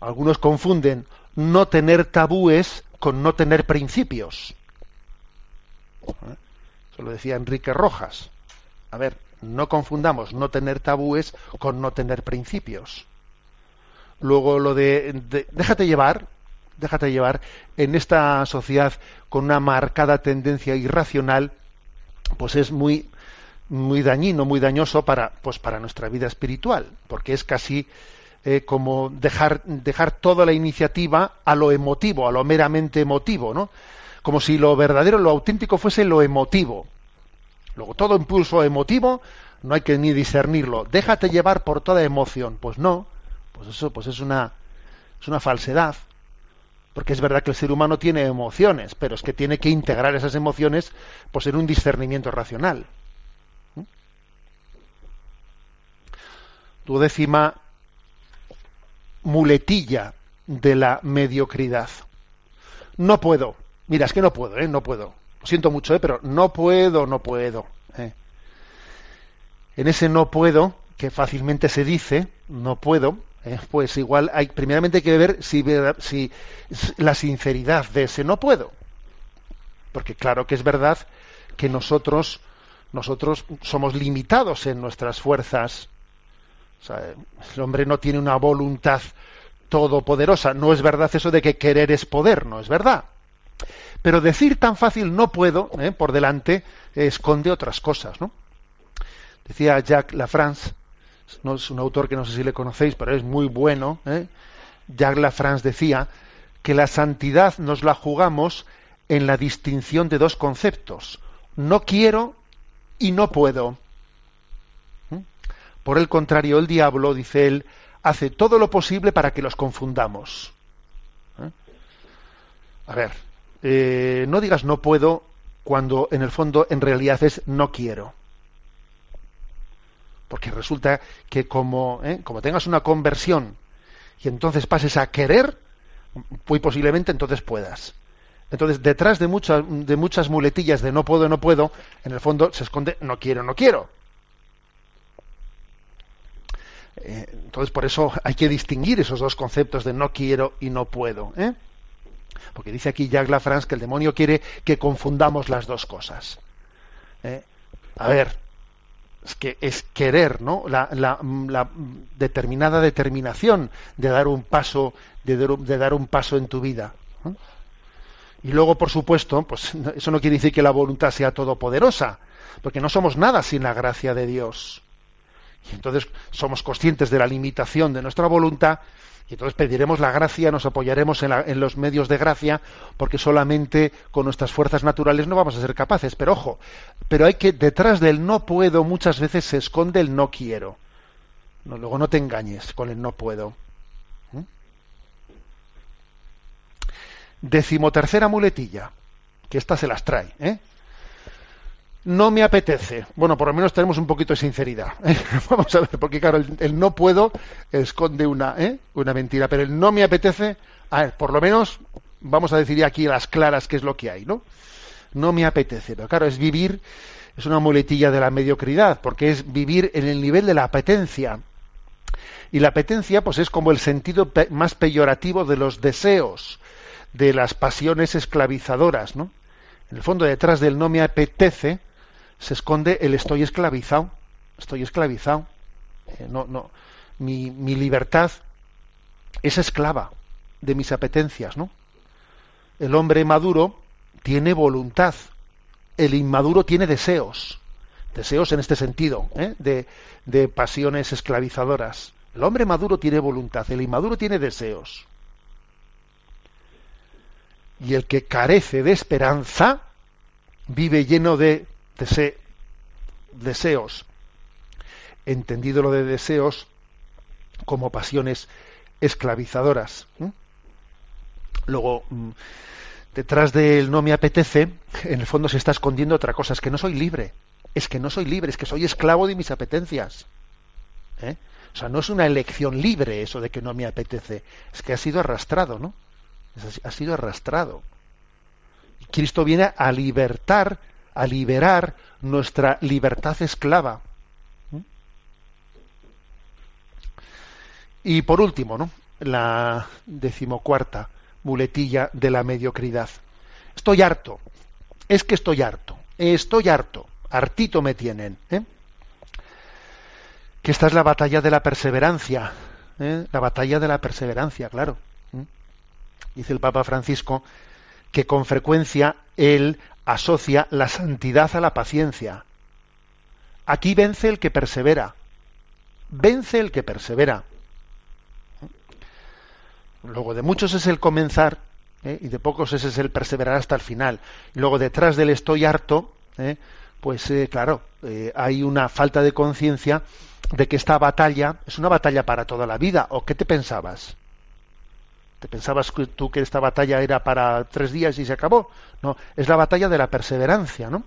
Algunos confunden no tener tabúes con no tener principios. Eso lo decía Enrique Rojas. A ver, no confundamos no tener tabúes con no tener principios. Luego lo de, déjate llevar, déjate llevar en esta sociedad con una marcada tendencia irracional, pues es muy muy dañino, muy dañoso para pues para nuestra vida espiritual, porque es casi eh, como dejar dejar toda la iniciativa a lo emotivo, a lo meramente emotivo, ¿no? Como si lo verdadero, lo auténtico fuese lo emotivo. Luego, todo impulso emotivo no hay que ni discernirlo. Déjate llevar por toda emoción. Pues no, pues eso pues es una, es una falsedad. Porque es verdad que el ser humano tiene emociones, pero es que tiene que integrar esas emociones pues, en un discernimiento racional. ¿Mm? Tu décima muletilla de la mediocridad. No puedo. Mira, es que no puedo, ¿eh? No puedo. Lo siento mucho, ¿eh? Pero no puedo, no puedo. ¿eh? En ese no puedo, que fácilmente se dice, no puedo, ¿eh? pues igual hay, primeramente hay que ver si, si la sinceridad de ese no puedo. Porque claro que es verdad que nosotros nosotros somos limitados en nuestras fuerzas. el hombre no tiene una voluntad todopoderosa. No es verdad eso de que querer es poder, no es verdad. Pero decir tan fácil no puedo, ¿eh? por delante, esconde otras cosas, ¿no? Decía Jacques Lafrance, no es un autor que no sé si le conocéis, pero es muy bueno. ¿eh? Jacques Lafrance decía que la santidad nos la jugamos en la distinción de dos conceptos. No quiero y no puedo. ¿Mm? Por el contrario, el diablo, dice él, hace todo lo posible para que los confundamos. ¿Eh? A ver, eh, no digas no puedo cuando en el fondo en realidad es no quiero. Porque resulta que como, ¿eh? como tengas una conversión y entonces pases a querer, muy posiblemente entonces puedas. Entonces, detrás de muchas, de muchas muletillas de no puedo, no puedo, en el fondo se esconde no quiero, no quiero. Eh, entonces, por eso hay que distinguir esos dos conceptos de no quiero y no puedo. Porque dice aquí Jacques Lafrance que el demonio quiere que confundamos las dos cosas. ¿eh? A ver, es que es querer, ¿no? La, determinada determinación de dar un paso, de, de dar un paso en tu vida. Y luego, por supuesto, pues eso no quiere decir que la voluntad sea todopoderosa, porque no somos nada sin la gracia de Dios. Y entonces somos conscientes de la limitación de nuestra voluntad y entonces pediremos la gracia, nos apoyaremos en, los medios de gracia, porque solamente con nuestras fuerzas naturales no vamos a ser capaces. Pero ojo, pero hay que detrás del no puedo muchas veces se esconde el no quiero. Luego no te engañes con el no puedo. Decimotercera muletilla, que esta se las trae. ¿eh? No me apetece. Bueno, por lo menos tenemos un poquito de sinceridad. ¿eh? Vamos a ver, porque claro, el, no puedo esconde una, ¿eh? una mentira, pero el no me apetece, a ver, por lo menos vamos a decir aquí las claras qué es lo que hay, ¿no? No me apetece, pero claro, es vivir, es una muletilla de la mediocridad, porque es vivir en el nivel de la apetencia. Y la apetencia, pues es como el sentido más peyorativo de los deseos de las pasiones esclavizadoras, ¿no? En el fondo, detrás del no me apetece, se esconde el estoy esclavizado, estoy esclavizado. Eh, no, no, mi, mi, libertad es esclava de mis apetencias, ¿no? El hombre maduro tiene voluntad, el inmaduro tiene deseos, deseos en este sentido, ¿eh? de, de pasiones esclavizadoras. El hombre maduro tiene voluntad, el inmaduro tiene deseos. Y el que carece de esperanza vive lleno de deseos. Entendido lo de deseos como pasiones esclavizadoras. Luego, mm, detrás del no me apetece, en el fondo se está escondiendo otra cosa, es que no soy libre. Es que no soy libre, es que soy esclavo de mis apetencias. ¿eh? O sea, no es una elección libre eso de que no me apetece, es que ha sido arrastrado, ¿no? ha sido arrastrado. Cristo viene a libertar, a liberar nuestra libertad esclava. Y por último, ¿no? la decimocuarta muletilla de la mediocridad. Estoy harto. Es que estoy harto. Estoy harto. Hartito me tienen. ¿eh? Que esta es la batalla de la perseverancia. ¿eh? La batalla de la perseverancia, claro dice el Papa Francisco, que con frecuencia él asocia la santidad a la paciencia. Aquí vence el que persevera. Vence el que persevera. Luego de muchos es el comenzar ¿eh? y de pocos es el perseverar hasta el final. Y luego detrás del estoy harto, ¿eh? pues eh, claro, hay una falta de conciencia de que esta batalla es una batalla para toda la vida. ¿O qué te pensabas? ¿Te pensabas tú que esta batalla era para tres días y se acabó? No, es la batalla de la perseverancia, ¿no?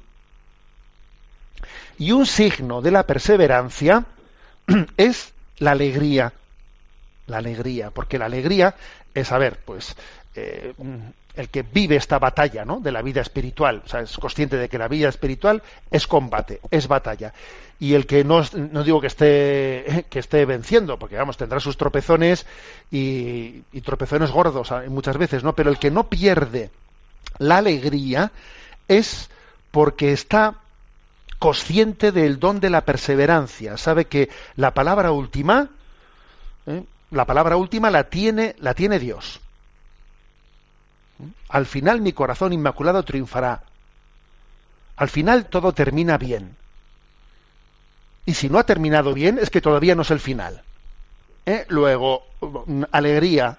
Y un signo de la perseverancia es la alegría. La alegría, porque la alegría es, a ver, pues, eh, el que vive esta batalla, ¿no? De la vida espiritual, o sea, es consciente de que la vida espiritual es combate, es batalla y el que no, no digo que esté, que esté venciendo, porque vamos, tendrá sus tropezones y, tropezones gordos muchas veces, ¿no? Pero el que no pierde la alegría es porque está consciente del don de la perseverancia, sabe que la palabra última, ¿eh? la palabra última la tiene, la tiene Dios. Al final mi corazón inmaculado triunfará. Al final todo termina bien. Y si no ha terminado bien, es que todavía no es el final. ¿Eh? Luego, alegría.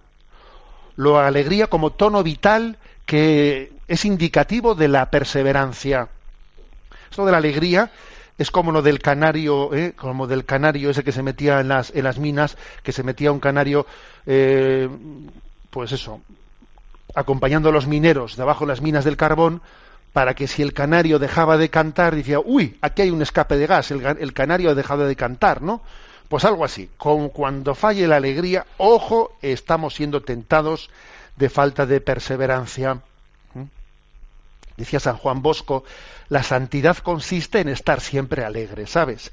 Lo alegría como tono vital que es indicativo de la perseverancia. Esto de la alegría es como lo del canario, ¿eh? como del canario ese que se metía en las, en las minas, que se metía un canario, eh, pues eso, acompañando a los mineros debajo de las minas del carbón, para que si el canario dejaba de cantar, decía, uy, aquí hay un escape de gas, el, canario ha dejado de cantar, ¿no? Pues algo así, con cuando falle la alegría, ojo, estamos siendo tentados de falta de perseverancia. ¿Mm? Decía San Juan Bosco, la santidad consiste en estar siempre alegre, ¿sabes?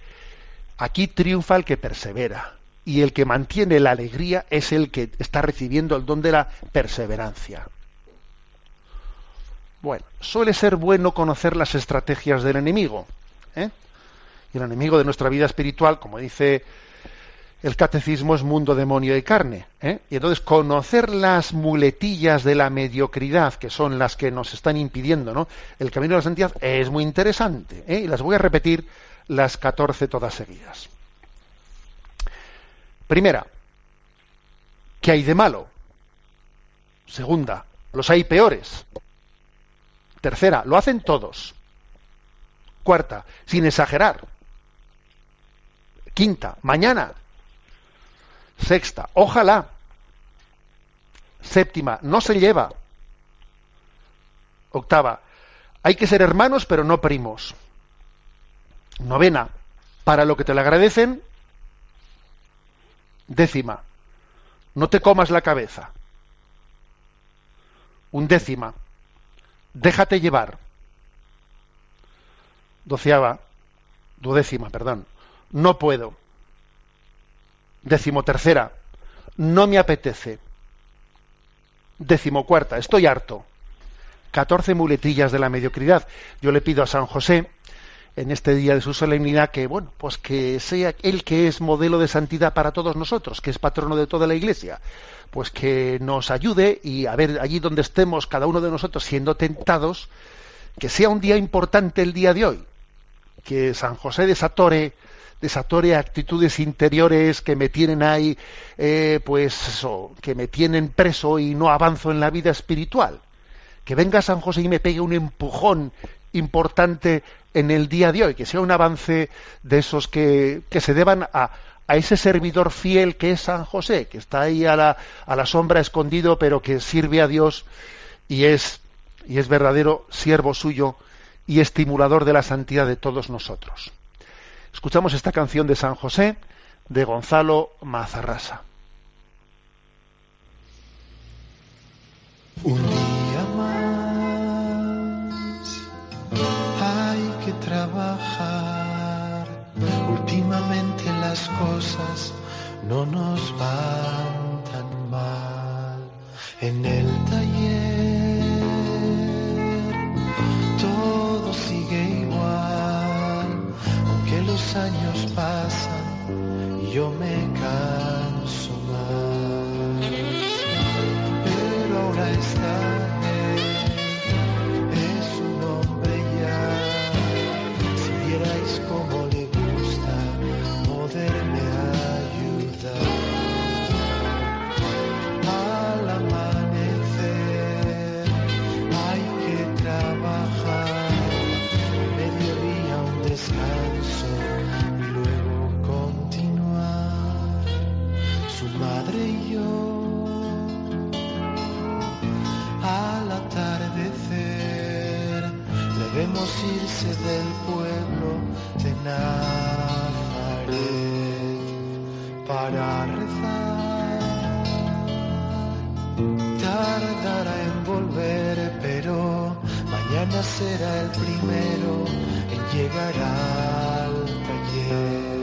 Aquí triunfa el que persevera y el que mantiene la alegría es el que está recibiendo el don de la perseverancia. Bueno, suele ser bueno conocer las estrategias del enemigo. ¿eh? Y el enemigo de nuestra vida espiritual, como dice el catecismo, es mundo, demonio y carne. ¿eh? Y entonces conocer las muletillas de la mediocridad, que son las que nos están impidiendo el camino de la santidad, es muy interesante. ¿eh? Y las voy a repetir las 14 todas seguidas. Primera, ¿qué hay de malo? Segunda, los hay peores. Tercera, lo hacen todos. Cuarta, sin exagerar. Quinta, mañana. Sexta, ojalá. Séptima, no se lleva. Octava, hay que ser hermanos pero no primos. Novena, para lo que te lo agradecen. Décima, no te comas la cabeza. Undécima, déjate llevar. Doceava, duodécima, perdón, no puedo. Decimotercera, no me apetece. Decimocuarta, estoy harto. Catorce muletillas de la mediocridad. Yo le pido a San José, en este día de su solemnidad, que bueno, pues que sea él que es modelo de santidad para todos nosotros, que es patrono de toda la Iglesia, pues que nos ayude y a ver allí donde estemos cada uno de nosotros siendo tentados, que sea un día importante el día de hoy, que San José desatore, desatore actitudes interiores que me tienen ahí, eh, pues eso, que me tienen preso y no avanzo en la vida espiritual. Que venga San José y me pegue un empujón importante en el día de hoy, que sea un avance de esos que, que se deban a, a ese servidor fiel que es San José, que está ahí a la, a la sombra escondido, pero que sirve a Dios y es, y es verdadero siervo suyo y estimulador de la santidad de todos nosotros. Escuchamos esta canción de San José de Gonzalo Mazarrasa. Un últimamente las cosas no nos van tan mal. En el taller todo sigue igual, aunque los años pasan y yo me canso más. Pero ahora está Su madre y yo al atardecer le vemos irse del pueblo de Nazaret para rezar. Tardará en volver, pero mañana será el primero en llegar al taller.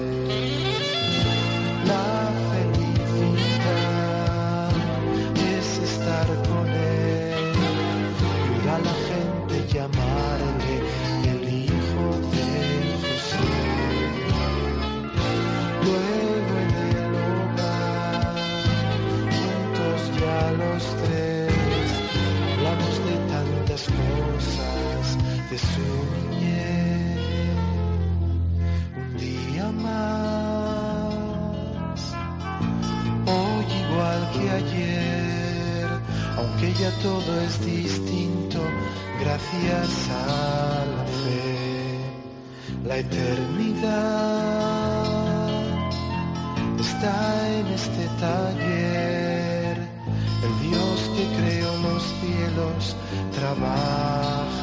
te soñé un día más, hoy igual que ayer, aunque ya todo es distinto gracias a la fe, la eternidad está en este taller, el Dios que creó los cielos trabaja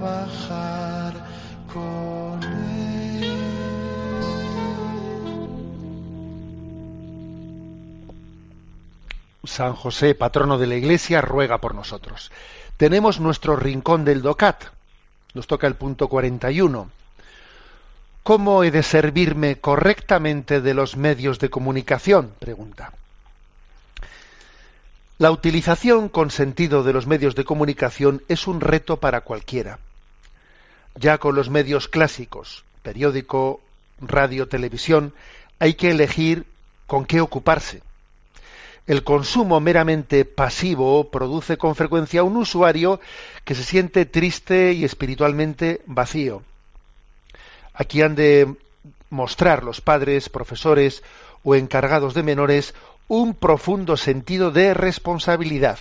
trabajar con él. San José, patrono de la Iglesia, ruega por nosotros. Tenemos nuestro rincón del DOCAT. Nos toca el punto 41. ¿Cómo he de servirme correctamente de los medios de comunicación? Pregunta. La utilización con sentido de los medios de comunicación es un reto para cualquiera. Ya con los medios clásicos, periódico, radio, televisión, hay que elegir con qué ocuparse. El consumo meramente pasivo produce con frecuencia un usuario que se siente triste y espiritualmente vacío. Aquí han de mostrar los padres, profesores o encargados de menores un profundo sentido de responsabilidad.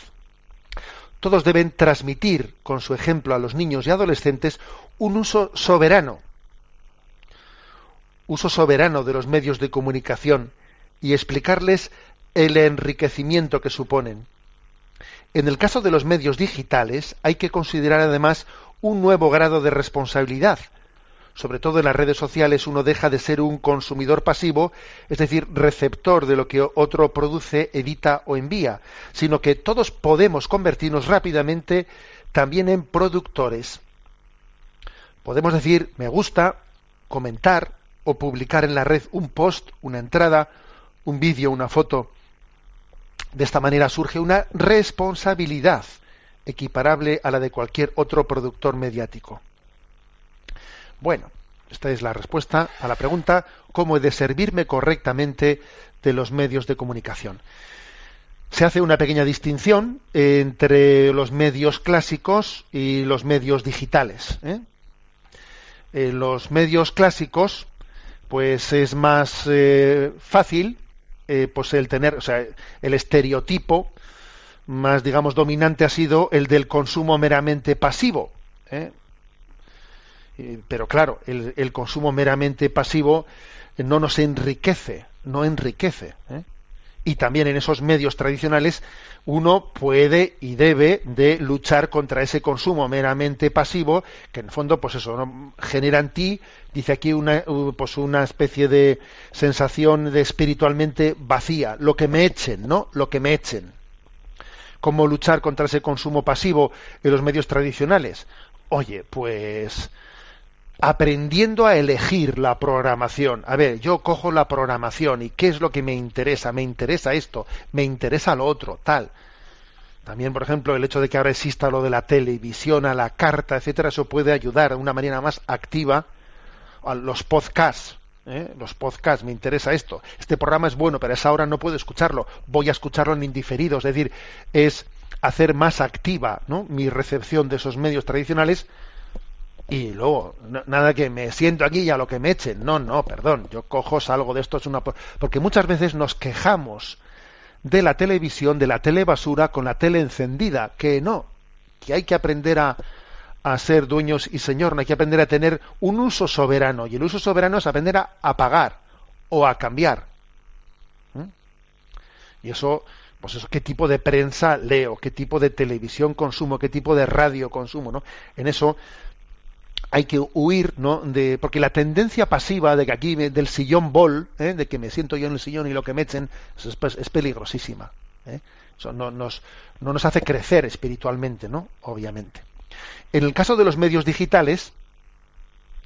Todos deben transmitir con su ejemplo a los niños y adolescentes un uso soberano, uso soberano de los medios de comunicación y explicarles el enriquecimiento que suponen. En el caso de los medios digitales hay que considerar además un nuevo grado de responsabilidad. Sobre todo en las redes sociales uno deja de ser un consumidor pasivo, es decir, receptor de lo que otro produce, edita o envía, sino que todos podemos convertirnos rápidamente también en productores. Podemos decir me gusta, comentar o publicar en la red un post, una entrada, un vídeo, una foto. De esta manera surge una responsabilidad equiparable a la de cualquier otro productor mediático. Bueno, esta es la respuesta a la pregunta ¿cómo he de servirme correctamente de los medios de comunicación? Se hace una pequeña distinción entre los medios clásicos y los medios digitales. ¿eh? En los medios clásicos, pues es más eh, fácil eh, pues el tener, o sea, el estereotipo más, digamos, dominante ha sido el del consumo meramente pasivo. ¿eh? Pero claro, el, el, consumo meramente pasivo no nos enriquece, no enriquece. ¿eh? Y también en esos medios tradicionales uno puede y debe de luchar contra ese consumo meramente pasivo, que en el fondo, pues eso, ¿no? genera en ti, dice aquí, una, pues una especie de sensación de espiritualmente vacía, lo que me echen, ¿no? Lo que me echen. ¿Cómo luchar contra ese consumo pasivo en los medios tradicionales? Oye, pues aprendiendo a elegir la programación. A ver, yo cojo la programación y qué es lo que me interesa. Me interesa esto, me interesa lo otro, tal. También, por ejemplo, el hecho de que ahora exista lo de la televisión, a la carta, etcétera, eso puede ayudar de una manera más activa a los podcasts. ¿eh? Los podcasts, me interesa esto. Este programa es bueno, pero a esa hora no puedo escucharlo. Voy a escucharlo en indiferido. Es decir, es hacer más activa ¿no? mi recepción de esos medios tradicionales y luego, nada que me siento aquí y a lo que me echen. No, no, perdón, yo cojo, salgo de esto, es una... Porque muchas veces nos quejamos de la televisión, de la telebasura con la tele encendida, que no, que hay que aprender a, a ser dueños y señor, no hay que aprender a tener un uso soberano, y el uso soberano es aprender a apagar o a cambiar. ¿Mm? Y eso, pues eso, qué tipo de prensa leo, qué tipo de televisión consumo, qué tipo de radio consumo, ¿no? En eso hay que huir, ¿no? De, porque la tendencia pasiva de que aquí del sillón bol, ¿eh? de que me siento yo en el sillón y lo que me echen, es, es peligrosísima. ¿eh? Eso no nos, no nos hace crecer espiritualmente, ¿no? Obviamente. En el caso de los medios digitales,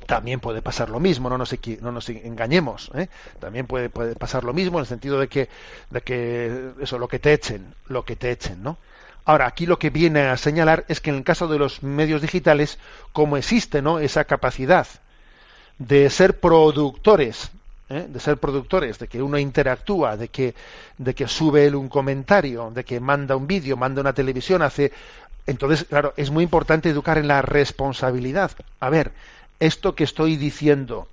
también puede pasar lo mismo, no nos, no nos engañemos, ¿eh? también puede, puede, pasar lo mismo en el sentido de que, de que eso, lo que te echen, lo que te echen, ¿no? Ahora, aquí lo que viene a señalar es que en el caso de los medios digitales, como existe ¿no? esa capacidad de ser productores, ¿eh? de ser productores, de que uno interactúa, de que, de que sube él un comentario, de que manda un vídeo, manda una televisión, hace. Entonces, claro, es muy importante educar en la responsabilidad. A ver, esto que estoy diciendo,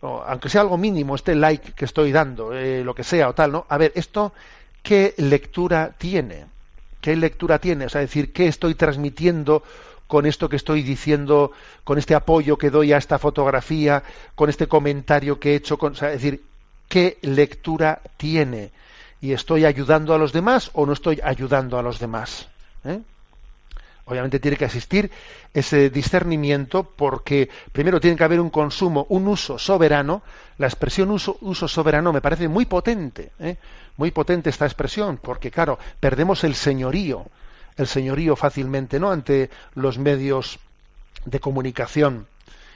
aunque sea algo mínimo, este like que estoy dando, eh, lo que sea o tal, ¿no? A ver, esto, ¿qué lectura tiene? ¿Qué lectura tiene? O sea, decir, ¿qué estoy transmitiendo con esto que estoy diciendo, con este apoyo que doy a esta fotografía, con este comentario que he hecho? Con, o sea, decir, ¿qué lectura tiene? ¿Y estoy ayudando a los demás o no estoy ayudando a los demás? ¿Eh? Obviamente tiene que existir ese discernimiento porque primero tiene que haber un consumo, un uso soberano. La expresión uso, uso soberano me parece muy potente, ¿eh? muy potente esta expresión, porque claro, perdemos el señorío, el señorío fácilmente, ¿no? Ante los medios de comunicación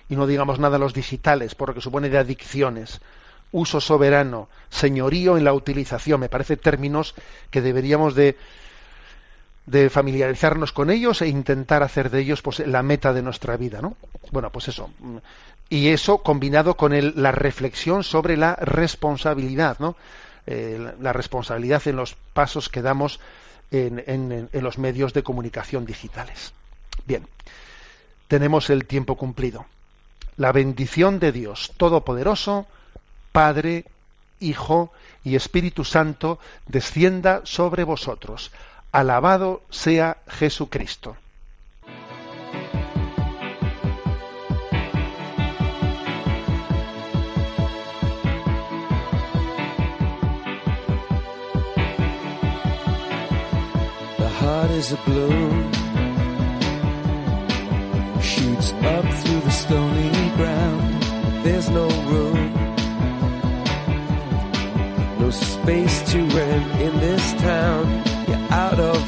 y no digamos nada los digitales, porque supone de adicciones. Uso soberano, señorío en la utilización, me parece términos que deberíamos de de familiarizarnos con ellos e intentar hacer de ellos pues la meta de nuestra vida, ¿no? Bueno, pues eso. Y eso combinado con el, la reflexión sobre la responsabilidad, ¿no? Eh, la responsabilidad en los pasos que damos en, en, en los medios de comunicación digitales. Bien, tenemos el tiempo cumplido. La bendición de Dios Todopoderoso, Padre, Hijo y Espíritu Santo, descienda sobre vosotros Alabado sea Jesucristo. The heart is a balloon, shoots up through the stony ground. There's no room, no space to rent in this town.